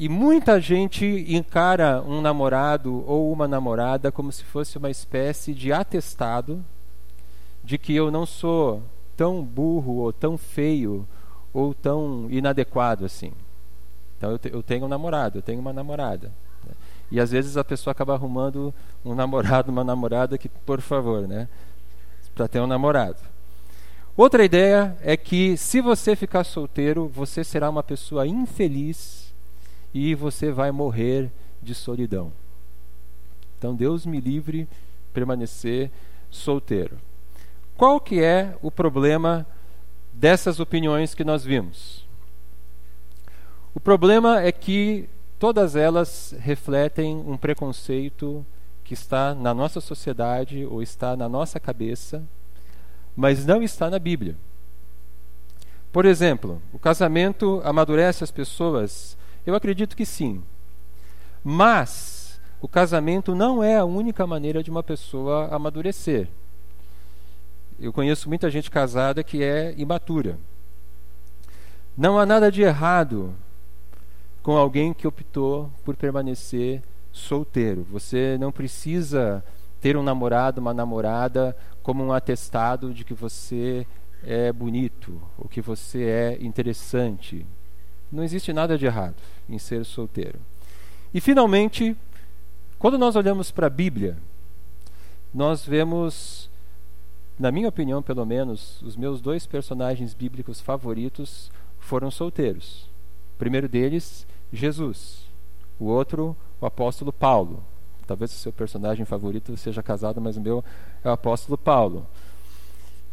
E muita gente encara um namorado ou uma namorada como se fosse uma espécie de atestado de que eu não sou tão burro ou tão feio ou tão inadequado assim. Então eu, te, eu tenho um namorado, eu tenho uma namorada. Né? E às vezes a pessoa acaba arrumando um namorado, uma namorada que, por favor, né, para ter um namorado. Outra ideia é que se você ficar solteiro, você será uma pessoa infeliz e você vai morrer de solidão. Então Deus me livre permanecer solteiro. Qual que é o problema dessas opiniões que nós vimos? O problema é que todas elas refletem um preconceito que está na nossa sociedade ou está na nossa cabeça, mas não está na Bíblia. Por exemplo, o casamento amadurece as pessoas? Eu acredito que sim. Mas o casamento não é a única maneira de uma pessoa amadurecer. Eu conheço muita gente casada que é imatura. Não há nada de errado com alguém que optou por permanecer solteiro. Você não precisa ter um namorado, uma namorada como um atestado de que você é bonito ou que você é interessante. Não existe nada de errado em ser solteiro. E finalmente, quando nós olhamos para a Bíblia, nós vemos na minha opinião, pelo menos, os meus dois personagens bíblicos favoritos foram solteiros. O primeiro deles, Jesus. O outro, o apóstolo Paulo. Talvez o seu personagem favorito seja casado, mas o meu é o apóstolo Paulo.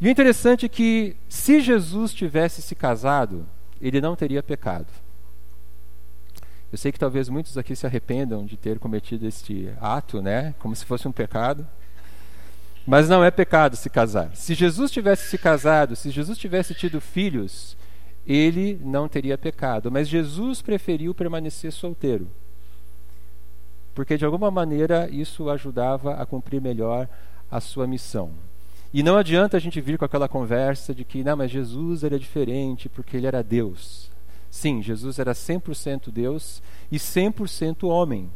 E o interessante é que, se Jesus tivesse se casado, ele não teria pecado. Eu sei que talvez muitos aqui se arrependam de ter cometido este ato, né? Como se fosse um pecado. Mas não é pecado se casar. Se Jesus tivesse se casado, se Jesus tivesse tido filhos, ele não teria pecado. Mas Jesus preferiu permanecer solteiro. Porque de alguma maneira isso ajudava a cumprir melhor a sua missão. E não adianta a gente vir com aquela conversa de que, não, mas Jesus era diferente porque ele era Deus. Sim, Jesus era 100% Deus e 100% homem.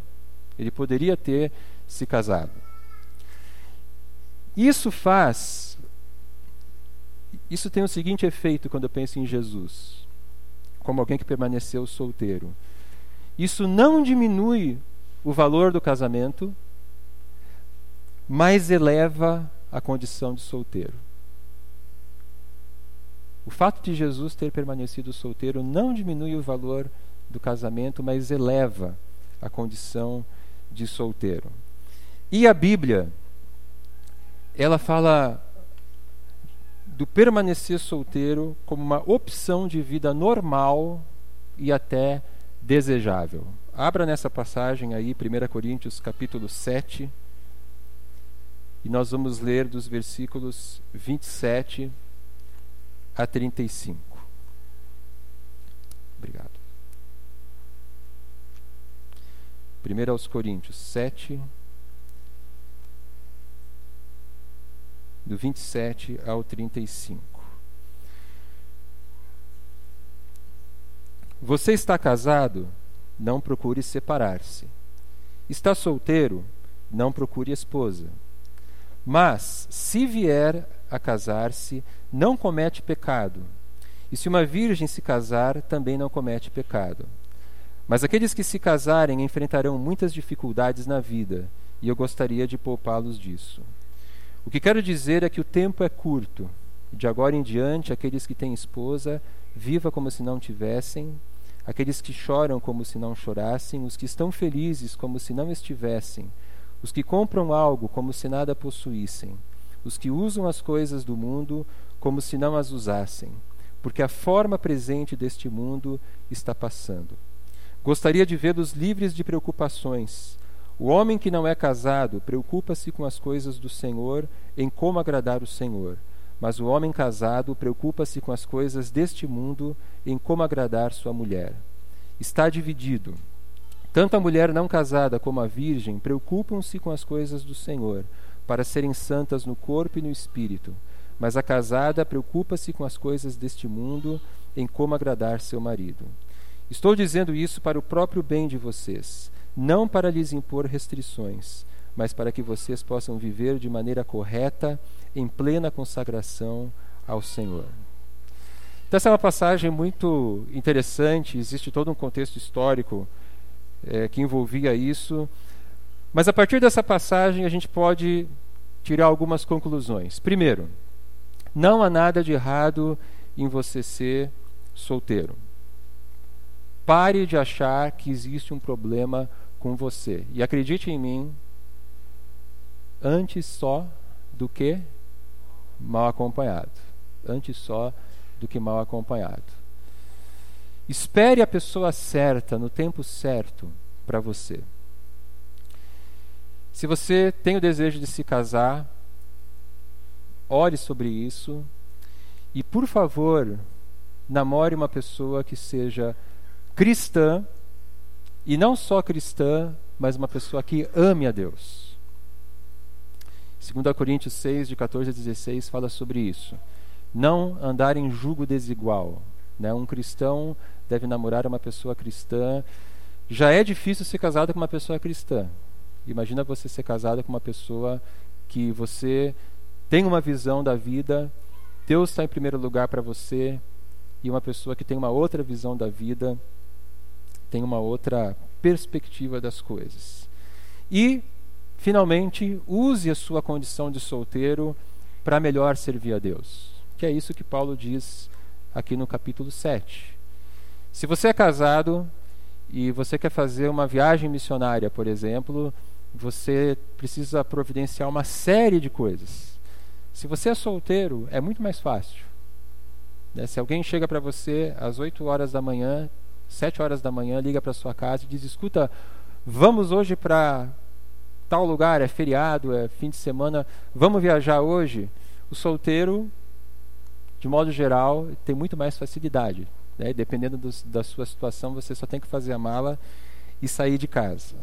Ele poderia ter se casado. Isso faz. Isso tem o seguinte efeito quando eu penso em Jesus, como alguém que permaneceu solteiro. Isso não diminui o valor do casamento, mas eleva a condição de solteiro. O fato de Jesus ter permanecido solteiro não diminui o valor do casamento, mas eleva a condição de solteiro. E a Bíblia ela fala do permanecer solteiro como uma opção de vida normal e até desejável. Abra nessa passagem aí, 1 Coríntios capítulo 7, e nós vamos ler dos versículos 27 a 35. Obrigado. 1 aos Coríntios 7, do 27 ao 35. Você está casado? Não procure separar-se. Está solteiro? Não procure esposa. Mas, se vier a casar-se, não comete pecado. E se uma virgem se casar, também não comete pecado. Mas aqueles que se casarem enfrentarão muitas dificuldades na vida, e eu gostaria de poupá-los disso. O que quero dizer é que o tempo é curto. De agora em diante, aqueles que têm esposa, viva como se não tivessem, aqueles que choram como se não chorassem, os que estão felizes como se não estivessem, os que compram algo como se nada possuíssem, os que usam as coisas do mundo como se não as usassem, porque a forma presente deste mundo está passando. Gostaria de vê-los livres de preocupações, o homem que não é casado preocupa-se com as coisas do Senhor, em como agradar o Senhor. Mas o homem casado preocupa-se com as coisas deste mundo, em como agradar sua mulher. Está dividido. Tanto a mulher não casada como a virgem preocupam-se com as coisas do Senhor, para serem santas no corpo e no espírito. Mas a casada preocupa-se com as coisas deste mundo, em como agradar seu marido. Estou dizendo isso para o próprio bem de vocês, não para lhes impor restrições, mas para que vocês possam viver de maneira correta, em plena consagração ao Senhor. Então, essa é uma passagem muito interessante, existe todo um contexto histórico é, que envolvia isso, mas a partir dessa passagem a gente pode tirar algumas conclusões. Primeiro, não há nada de errado em você ser solteiro. Pare de achar que existe um problema com você. E acredite em mim, antes só do que mal acompanhado. Antes só do que mal acompanhado. Espere a pessoa certa, no tempo certo, para você. Se você tem o desejo de se casar, ore sobre isso e, por favor, namore uma pessoa que seja cristã e não só cristã, mas uma pessoa que ame a Deus. 2 Coríntios 6, de 14 a 16, fala sobre isso. Não andar em jugo desigual. Né? Um cristão deve namorar uma pessoa cristã. Já é difícil ser casado com uma pessoa cristã. Imagina você ser casado com uma pessoa que você tem uma visão da vida, Deus está em primeiro lugar para você, e uma pessoa que tem uma outra visão da vida, tem uma outra perspectiva das coisas. E, finalmente, use a sua condição de solteiro para melhor servir a Deus. Que é isso que Paulo diz aqui no capítulo 7. Se você é casado e você quer fazer uma viagem missionária, por exemplo, você precisa providenciar uma série de coisas. Se você é solteiro, é muito mais fácil. Né? Se alguém chega para você às 8 horas da manhã, 7 horas da manhã, liga para sua casa e diz: Escuta, vamos hoje para tal lugar, é feriado, é fim de semana, vamos viajar hoje. O solteiro, de modo geral, tem muito mais facilidade. Né? Dependendo do, da sua situação, você só tem que fazer a mala e sair de casa.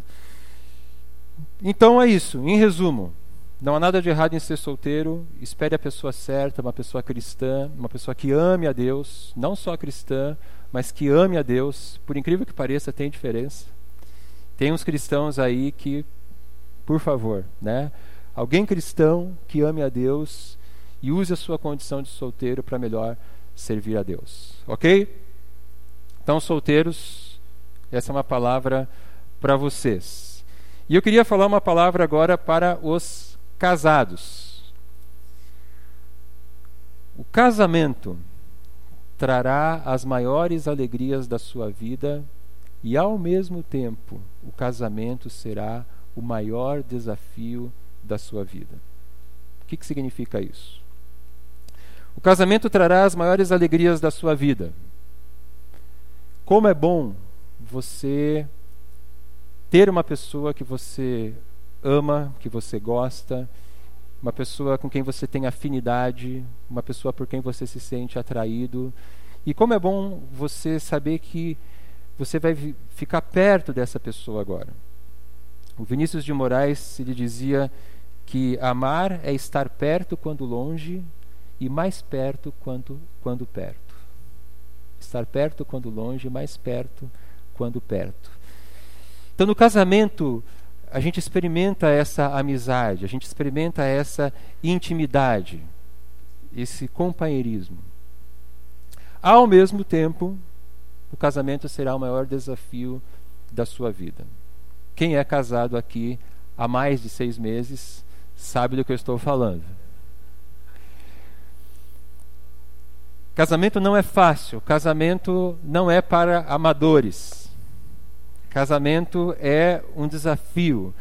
Então é isso, em resumo. Não há nada de errado em ser solteiro. Espere a pessoa certa, uma pessoa cristã, uma pessoa que ame a Deus, não só cristã, mas que ame a Deus. Por incrível que pareça, tem diferença. Tem uns cristãos aí que, por favor, né? Alguém cristão que ame a Deus e use a sua condição de solteiro para melhor servir a Deus. Ok? Então, solteiros, essa é uma palavra para vocês. E eu queria falar uma palavra agora para os casados. O casamento trará as maiores alegrias da sua vida e, ao mesmo tempo, o casamento será o maior desafio da sua vida. O que, que significa isso? O casamento trará as maiores alegrias da sua vida. Como é bom você ter uma pessoa que você ama, que você gosta, uma pessoa com quem você tem afinidade, uma pessoa por quem você se sente atraído. E como é bom você saber que você vai ficar perto dessa pessoa agora. O Vinícius de Moraes ele dizia que amar é estar perto quando longe e mais perto quando, quando perto. Estar perto quando longe, mais perto quando perto. Então, no casamento, a gente experimenta essa amizade, a gente experimenta essa intimidade, esse companheirismo. Ao mesmo tempo, o casamento será o maior desafio da sua vida. Quem é casado aqui há mais de seis meses sabe do que eu estou falando. Casamento não é fácil, casamento não é para amadores. Casamento é um desafio.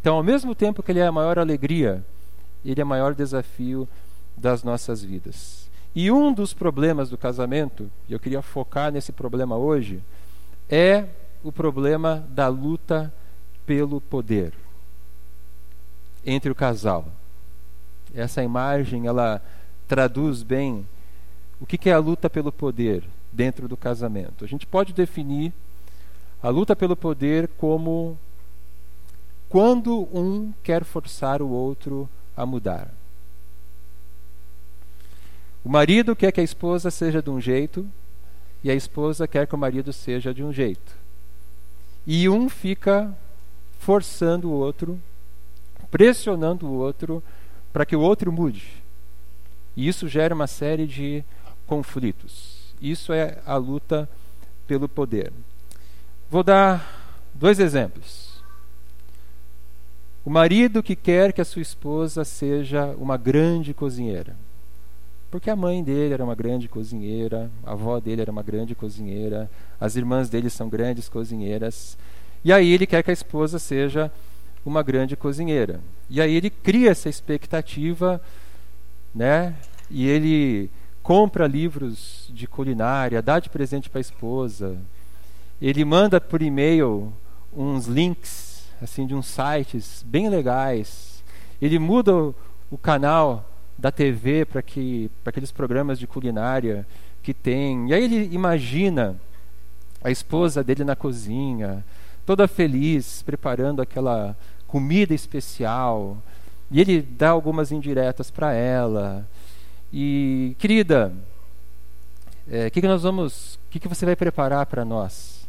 Então, ao mesmo tempo que ele é a maior alegria, ele é o maior desafio das nossas vidas. E um dos problemas do casamento, e eu queria focar nesse problema hoje, é o problema da luta pelo poder entre o casal. Essa imagem ela traduz bem o que é a luta pelo poder dentro do casamento. A gente pode definir a luta pelo poder como quando um quer forçar o outro a mudar. O marido quer que a esposa seja de um jeito e a esposa quer que o marido seja de um jeito. E um fica forçando o outro, pressionando o outro para que o outro mude. E isso gera uma série de conflitos. Isso é a luta pelo poder. Vou dar dois exemplos. O marido que quer que a sua esposa seja uma grande cozinheira. Porque a mãe dele era uma grande cozinheira, a avó dele era uma grande cozinheira, as irmãs dele são grandes cozinheiras. E aí ele quer que a esposa seja uma grande cozinheira. E aí ele cria essa expectativa, né? E ele compra livros de culinária, dá de presente para a esposa. Ele manda por e-mail uns links assim de uns sites bem legais. Ele muda o, canal da TV para que para aqueles programas de culinária que tem. E aí ele imagina a esposa dele na cozinha, toda feliz, preparando aquela comida especial. E ele dá algumas indiretas para ela. E, querida, o é, que, que nós vamos. O que, que você vai preparar para nós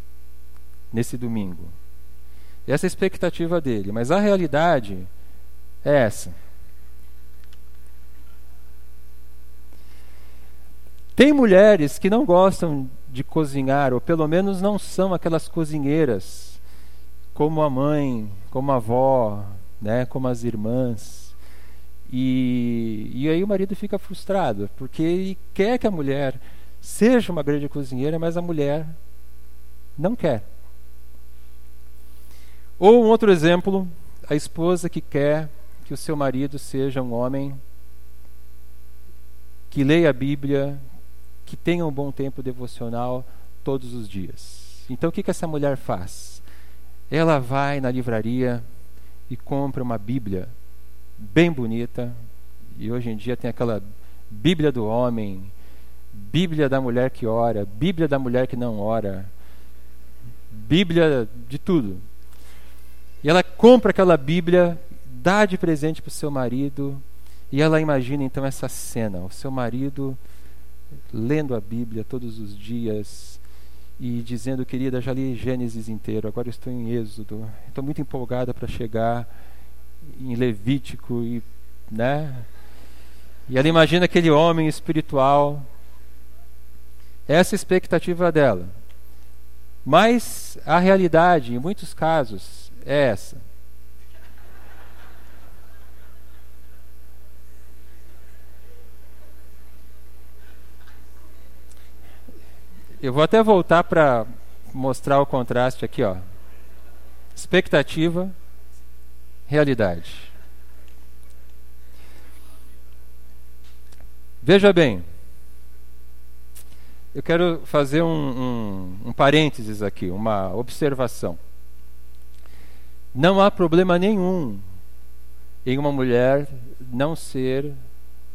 nesse domingo? Essa é a expectativa dele. Mas a realidade é essa. Tem mulheres que não gostam de cozinhar, ou pelo menos não são aquelas cozinheiras como a mãe, como a avó, né, como as irmãs. E, e aí o marido fica frustrado, porque ele quer que a mulher seja uma grande cozinheira, mas a mulher não quer. Ou um outro exemplo, a esposa que quer que o seu marido seja um homem que leia a Bíblia, que tenha um bom tempo devocional todos os dias. Então o que, que essa mulher faz? Ela vai na livraria e compra uma Bíblia bem bonita. E hoje em dia tem aquela Bíblia do homem, Bíblia da mulher que ora, Bíblia da mulher que não ora, Bíblia de tudo. E ela compra aquela Bíblia, dá de presente para o seu marido, e ela imagina então essa cena: o seu marido lendo a Bíblia todos os dias e dizendo, querida, já li Gênesis inteiro, agora estou em Êxodo, estou muito empolgada para chegar em Levítico e, né? E ela imagina aquele homem espiritual. Essa é a expectativa dela. Mas a realidade, em muitos casos, é essa. Eu vou até voltar para mostrar o contraste aqui, ó. Expectativa realidade. Veja bem, eu quero fazer um, um, um parênteses aqui, uma observação. Não há problema nenhum em uma mulher não ser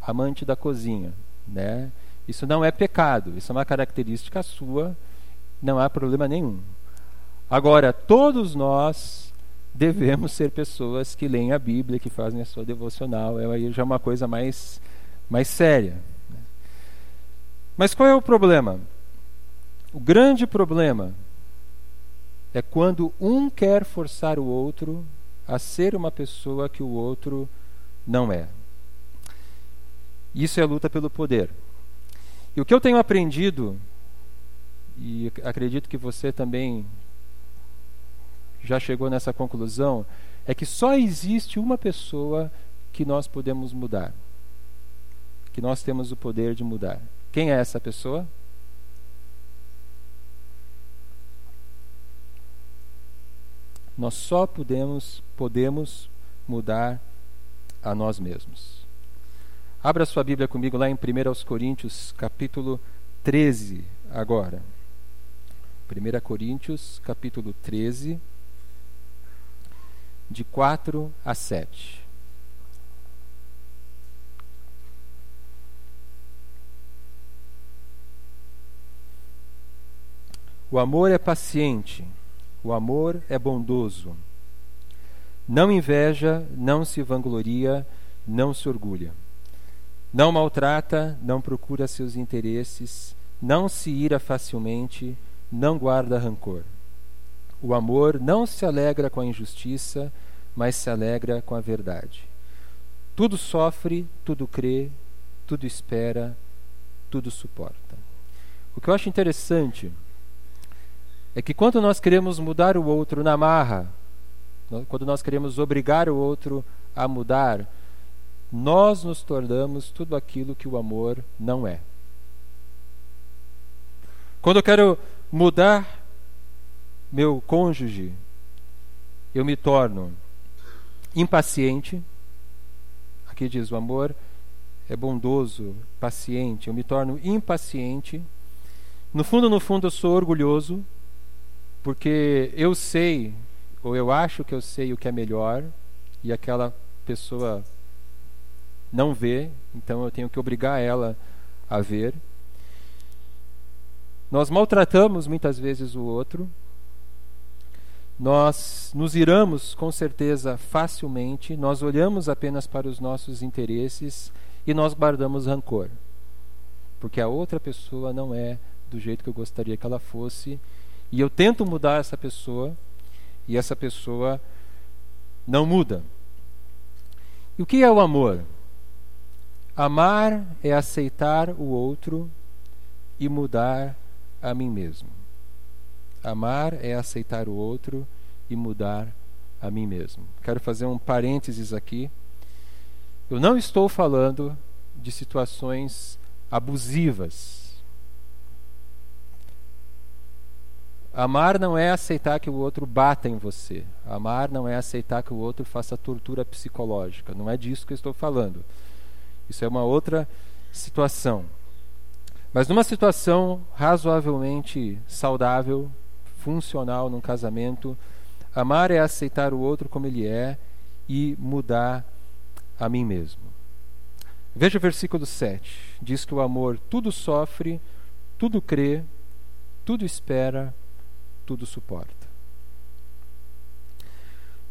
amante da cozinha, né? Isso não é pecado, isso é uma característica sua, não há problema nenhum. Agora, todos nós devemos ser pessoas que leem a Bíblia, que fazem a sua devocional. É aí já uma coisa mais, mais séria. Né? Mas qual é o problema? O grande problema é quando um quer forçar o outro a ser uma pessoa que o outro não é. Isso é a luta pelo poder. E o que eu tenho aprendido, e acredito que você também já chegou nessa conclusão é que só existe uma pessoa que nós podemos mudar. Que nós temos o poder de mudar. Quem é essa pessoa? Nós só podemos, podemos mudar a nós mesmos. Abra sua Bíblia comigo lá em 1 Coríntios, capítulo 13, agora. 1 Coríntios, capítulo 13 de 4 a 7. O amor é paciente, o amor é bondoso. Não inveja, não se vangloria, não se orgulha. Não maltrata, não procura seus interesses, não se ira facilmente, não guarda rancor. O amor não se alegra com a injustiça, mas se alegra com a verdade. Tudo sofre, tudo crê, tudo espera, tudo suporta. O que eu acho interessante é que quando nós queremos mudar o outro na marra, quando nós queremos obrigar o outro a mudar, nós nos tornamos tudo aquilo que o amor não é. Quando eu quero mudar meu cônjuge, eu me torno impaciente. Aqui diz: o amor é bondoso, paciente. Eu me torno impaciente. No fundo, no fundo, eu sou orgulhoso, porque eu sei, ou eu acho que eu sei o que é melhor, e aquela pessoa não vê, então eu tenho que obrigar ela a ver. Nós maltratamos muitas vezes o outro, nós nos iramos com certeza facilmente, nós olhamos apenas para os nossos interesses e nós guardamos rancor. Porque a outra pessoa não é do jeito que eu gostaria que ela fosse, e eu tento mudar essa pessoa, e essa pessoa não muda. E o que é o amor? Amar é aceitar o outro e mudar a mim mesmo. Amar é aceitar o outro e mudar a mim mesmo. Quero fazer um parênteses aqui. Eu não estou falando de situações abusivas. Amar não é aceitar que o outro bata em você. Amar não é aceitar que o outro faça tortura psicológica. Não é disso que eu estou falando. Isso é uma outra situação. Mas numa situação razoavelmente saudável, funcional num casamento. Amar é aceitar o outro como ele é e mudar a mim mesmo. Veja o versículo 7. Diz que o amor tudo sofre, tudo crê, tudo espera, tudo suporta.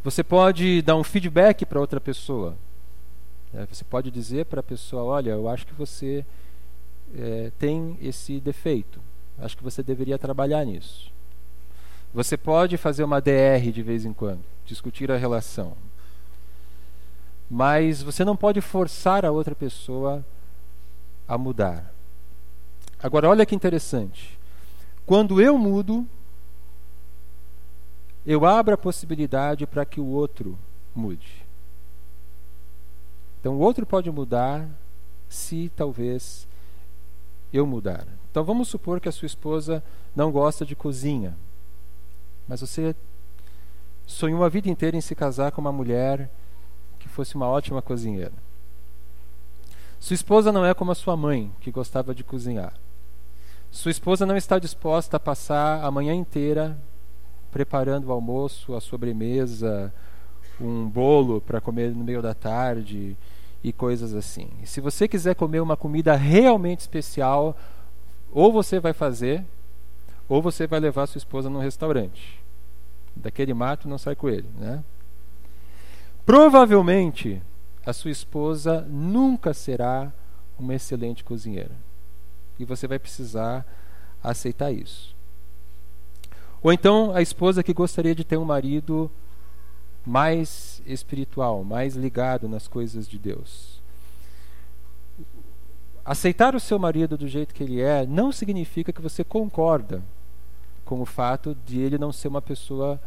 Você pode dar um feedback para outra pessoa. É, você pode dizer para a pessoa: Olha, eu acho que você é, tem esse defeito. Acho que você deveria trabalhar nisso. Você pode fazer uma DR de vez em quando, discutir a relação. Mas você não pode forçar a outra pessoa a mudar. Agora, olha que interessante. Quando eu mudo, eu abro a possibilidade para que o outro mude. Então, o outro pode mudar se talvez eu mudar. Então, vamos supor que a sua esposa não gosta de cozinha. Mas você sonhou a vida inteira em se casar com uma mulher que fosse uma ótima cozinheira. Sua esposa não é como a sua mãe, que gostava de cozinhar. Sua esposa não está disposta a passar a manhã inteira preparando o almoço, a sobremesa, um bolo para comer no meio da tarde e coisas assim. E se você quiser comer uma comida realmente especial, ou você vai fazer, ou você vai levar sua esposa num restaurante. Daquele mato não sai coelho, né? Provavelmente a sua esposa nunca será uma excelente cozinheira. E você vai precisar aceitar isso. Ou então a esposa que gostaria de ter um marido mais espiritual, mais ligado nas coisas de Deus. Aceitar o seu marido do jeito que ele é não significa que você concorda com o fato de ele não ser uma pessoa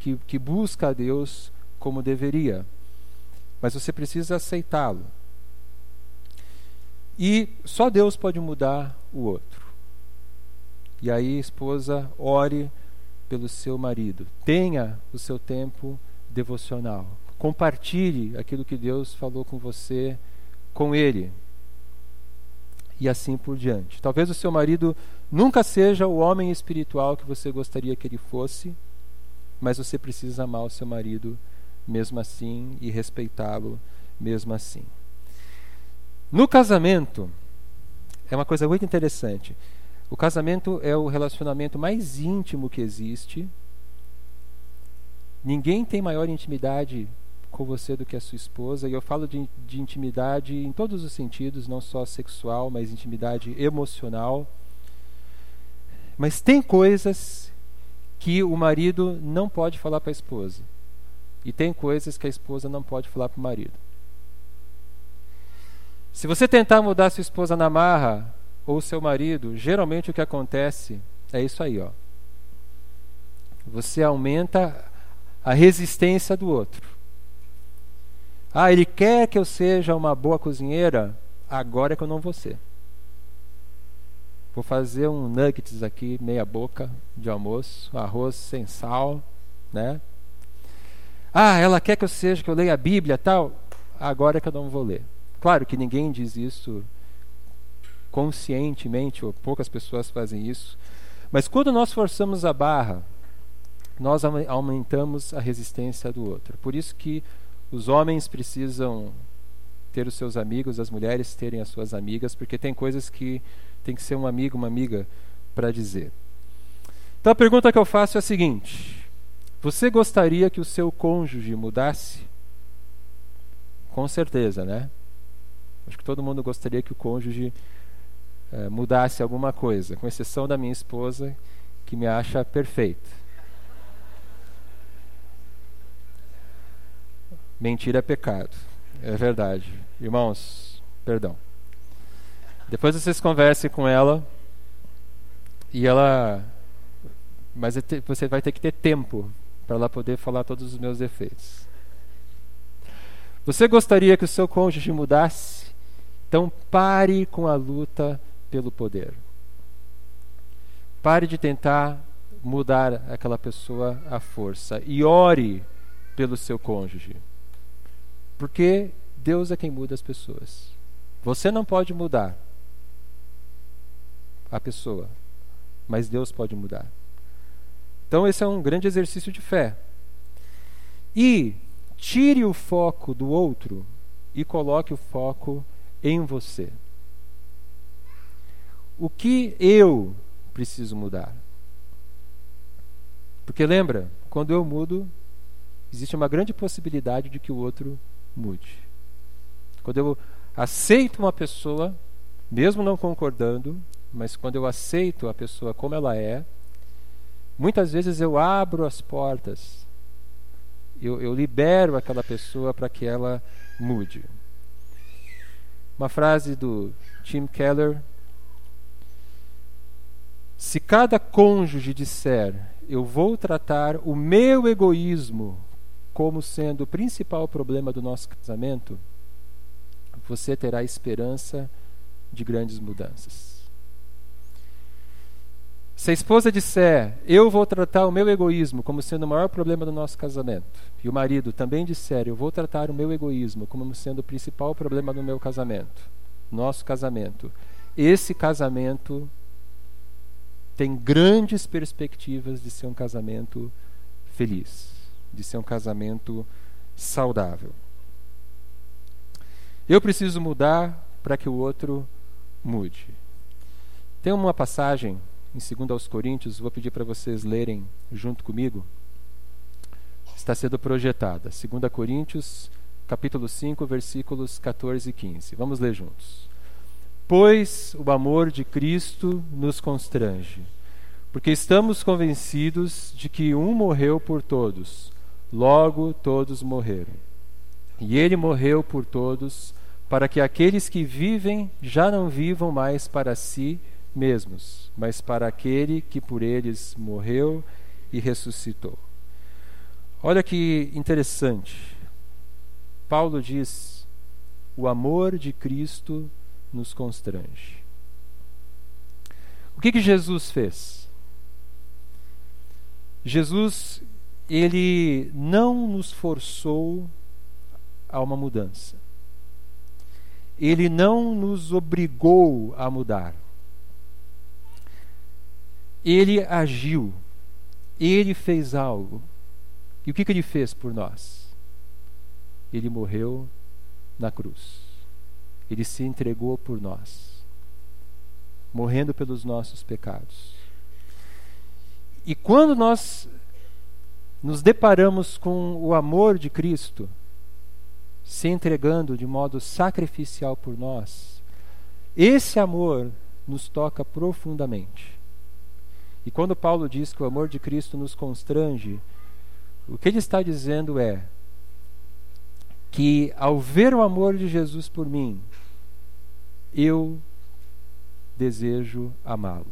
que, que busca a Deus como deveria. Mas você precisa aceitá-lo. E só Deus pode mudar o outro. E aí, esposa, ore pelo seu marido. Tenha o seu tempo devocional. Compartilhe aquilo que Deus falou com você com ele e assim por diante. Talvez o seu marido nunca seja o homem espiritual que você gostaria que ele fosse, mas você precisa amar o seu marido mesmo assim e respeitá-lo mesmo assim. No casamento, é uma coisa muito interessante. O casamento é o relacionamento mais íntimo que existe. Ninguém tem maior intimidade com você do que a sua esposa, e eu falo de, de intimidade em todos os sentidos, não só sexual, mas intimidade emocional. Mas tem coisas que o marido não pode falar para a esposa. E tem coisas que a esposa não pode falar para o marido. Se você tentar mudar sua esposa na marra ou seu marido, geralmente o que acontece é isso aí, ó. Você aumenta a resistência do outro. Ah, ele quer que eu seja uma boa cozinheira, agora é que eu não vou ser. Vou fazer um nuggets aqui, meia boca de almoço, arroz sem sal, né? Ah, ela quer que eu seja, que eu leia a Bíblia tal, agora é que eu não vou ler. Claro que ninguém diz isso conscientemente, ou poucas pessoas fazem isso. Mas quando nós forçamos a barra, nós aumentamos a resistência do outro. Por isso que os homens precisam ter os seus amigos, as mulheres terem as suas amigas, porque tem coisas que tem que ser um amigo, uma amiga para dizer. Então a pergunta que eu faço é a seguinte: você gostaria que o seu cônjuge mudasse? Com certeza, né? Acho que todo mundo gostaria que o cônjuge eh, mudasse alguma coisa, com exceção da minha esposa, que me acha perfeito. Mentira é pecado. É verdade. Irmãos, perdão. Depois vocês conversem com ela e ela. Mas é você vai ter que ter tempo para ela poder falar todos os meus defeitos. Você gostaria que o seu cônjuge mudasse? Então pare com a luta pelo poder. Pare de tentar mudar aquela pessoa à força e ore pelo seu cônjuge. Porque Deus é quem muda as pessoas. Você não pode mudar a pessoa, mas Deus pode mudar. Então, esse é um grande exercício de fé. E tire o foco do outro e coloque o foco em você. O que eu preciso mudar? Porque lembra, quando eu mudo, existe uma grande possibilidade de que o outro mude. Quando eu aceito uma pessoa, mesmo não concordando, mas quando eu aceito a pessoa como ela é, muitas vezes eu abro as portas, eu, eu libero aquela pessoa para que ela mude. Uma frase do Tim Keller: Se cada cônjuge disser, eu vou tratar o meu egoísmo como sendo o principal problema do nosso casamento, você terá esperança de grandes mudanças. Se a esposa disser, eu vou tratar o meu egoísmo como sendo o maior problema do nosso casamento, e o marido também disser, eu vou tratar o meu egoísmo como sendo o principal problema do meu casamento, nosso casamento, esse casamento tem grandes perspectivas de ser um casamento feliz de ser um casamento saudável. Eu preciso mudar para que o outro mude. Tem uma passagem em 2 aos Coríntios, vou pedir para vocês lerem junto comigo. Está sendo projetada. 2 Coríntios, capítulo 5, versículos 14 e 15. Vamos ler juntos. Pois o amor de Cristo nos constrange, porque estamos convencidos de que um morreu por todos, Logo todos morreram. E ele morreu por todos, para que aqueles que vivem já não vivam mais para si mesmos, mas para aquele que por eles morreu e ressuscitou. Olha que interessante. Paulo diz: o amor de Cristo nos constrange. O que, que Jesus fez? Jesus ele não nos forçou a uma mudança. Ele não nos obrigou a mudar. Ele agiu. Ele fez algo. E o que, que ele fez por nós? Ele morreu na cruz. Ele se entregou por nós, morrendo pelos nossos pecados. E quando nós nos deparamos com o amor de Cristo se entregando de modo sacrificial por nós, esse amor nos toca profundamente. E quando Paulo diz que o amor de Cristo nos constrange, o que ele está dizendo é que ao ver o amor de Jesus por mim, eu desejo amá-lo.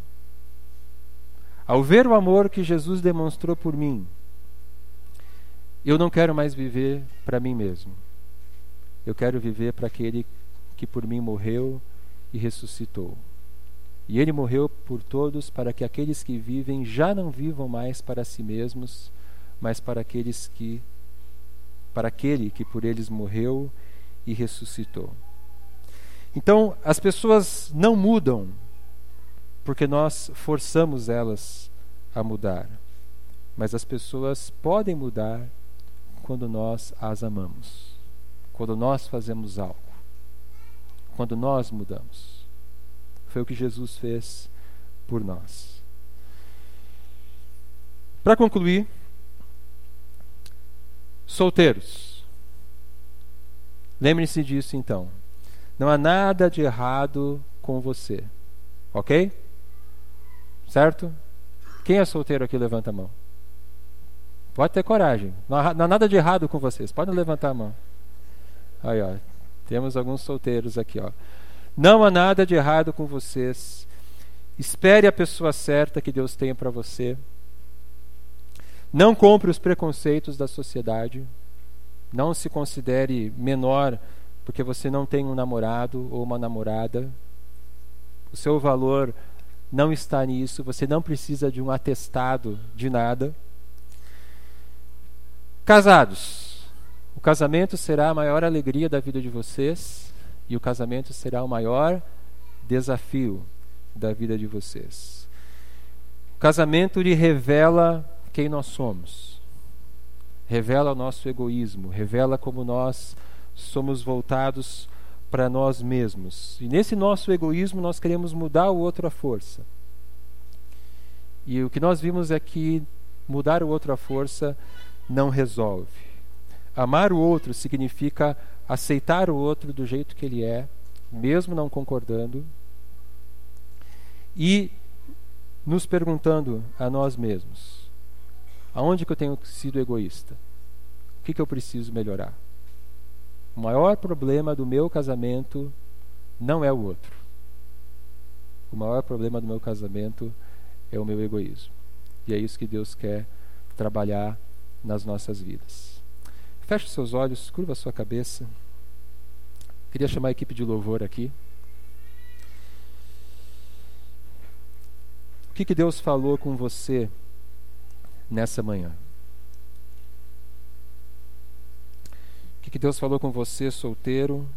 Ao ver o amor que Jesus demonstrou por mim, eu não quero mais viver para mim mesmo. Eu quero viver para aquele que por mim morreu e ressuscitou. E ele morreu por todos para que aqueles que vivem já não vivam mais para si mesmos, mas para aqueles que para aquele que por eles morreu e ressuscitou. Então, as pessoas não mudam porque nós forçamos elas a mudar. Mas as pessoas podem mudar quando nós as amamos, quando nós fazemos algo, quando nós mudamos. Foi o que Jesus fez por nós. Para concluir, solteiros. Lembre-se disso então. Não há nada de errado com você. Ok? Certo? Quem é solteiro aqui, levanta a mão. Pode ter coragem. Não há, não há nada de errado com vocês. Podem levantar a mão. Aí, ó. Temos alguns solteiros aqui, ó. Não há nada de errado com vocês. Espere a pessoa certa que Deus tem para você. Não compre os preconceitos da sociedade. Não se considere menor porque você não tem um namorado ou uma namorada. O seu valor não está nisso, você não precisa de um atestado de nada. Casados, o casamento será a maior alegria da vida de vocês e o casamento será o maior desafio da vida de vocês. O casamento lhe revela quem nós somos, revela o nosso egoísmo, revela como nós somos voltados para nós mesmos. E nesse nosso egoísmo nós queremos mudar o outro à força. E o que nós vimos é que mudar o outro à força não resolve. Amar o outro significa aceitar o outro do jeito que ele é, mesmo não concordando, e nos perguntando a nós mesmos: aonde que eu tenho sido egoísta? O que, que eu preciso melhorar? O maior problema do meu casamento não é o outro. O maior problema do meu casamento é o meu egoísmo. E é isso que Deus quer trabalhar nas nossas vidas. Feche seus olhos, curva sua cabeça. Queria chamar a equipe de louvor aqui. O que, que Deus falou com você nessa manhã? que, que Deus falou com você, solteiro?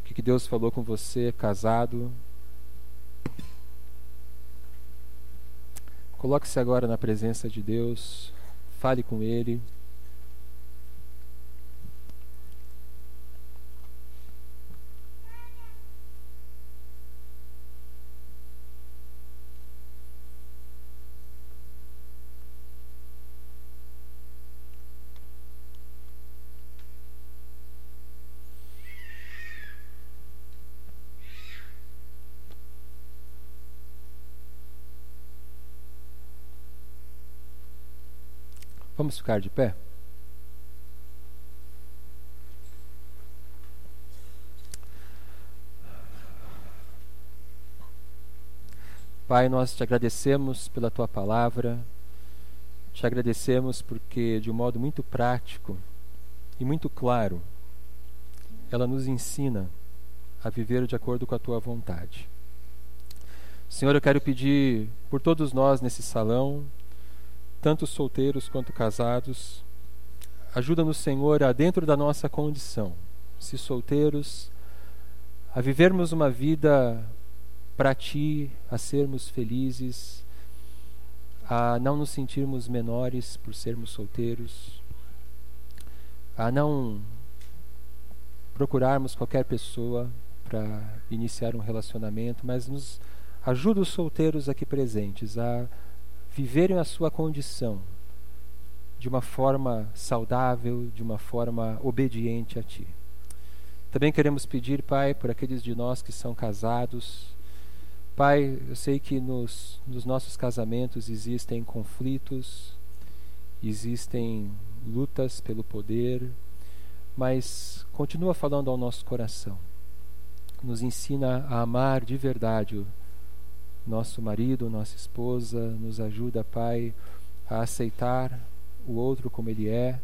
O que, que Deus falou com você, casado? Coloque-se agora na presença de Deus, fale com Ele. Vamos ficar de pé? Pai, nós te agradecemos pela tua palavra, te agradecemos porque, de um modo muito prático e muito claro, ela nos ensina a viver de acordo com a tua vontade. Senhor, eu quero pedir por todos nós nesse salão, tanto solteiros quanto casados. Ajuda-nos, Senhor, a dentro da nossa condição, se solteiros, a vivermos uma vida para Ti, a sermos felizes, a não nos sentirmos menores por sermos solteiros, a não procurarmos qualquer pessoa para iniciar um relacionamento, mas nos ajuda os solteiros aqui presentes a viverem a sua condição de uma forma saudável, de uma forma obediente a Ti. Também queremos pedir, Pai, por aqueles de nós que são casados, Pai, eu sei que nos, nos nossos casamentos existem conflitos, existem lutas pelo poder, mas continua falando ao nosso coração. Nos ensina a amar de verdade nosso marido, nossa esposa, nos ajuda, Pai, a aceitar o outro como ele é,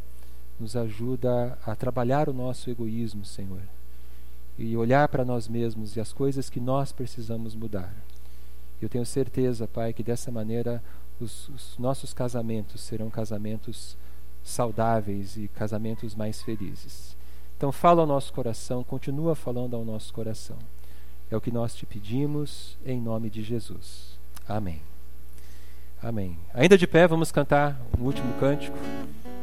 nos ajuda a trabalhar o nosso egoísmo, Senhor, e olhar para nós mesmos e as coisas que nós precisamos mudar. Eu tenho certeza, Pai, que dessa maneira os, os nossos casamentos serão casamentos saudáveis e casamentos mais felizes. Então, fala ao nosso coração, continua falando ao nosso coração. É o que nós te pedimos, em nome de Jesus. Amém. Amém. Ainda de pé, vamos cantar um último cântico.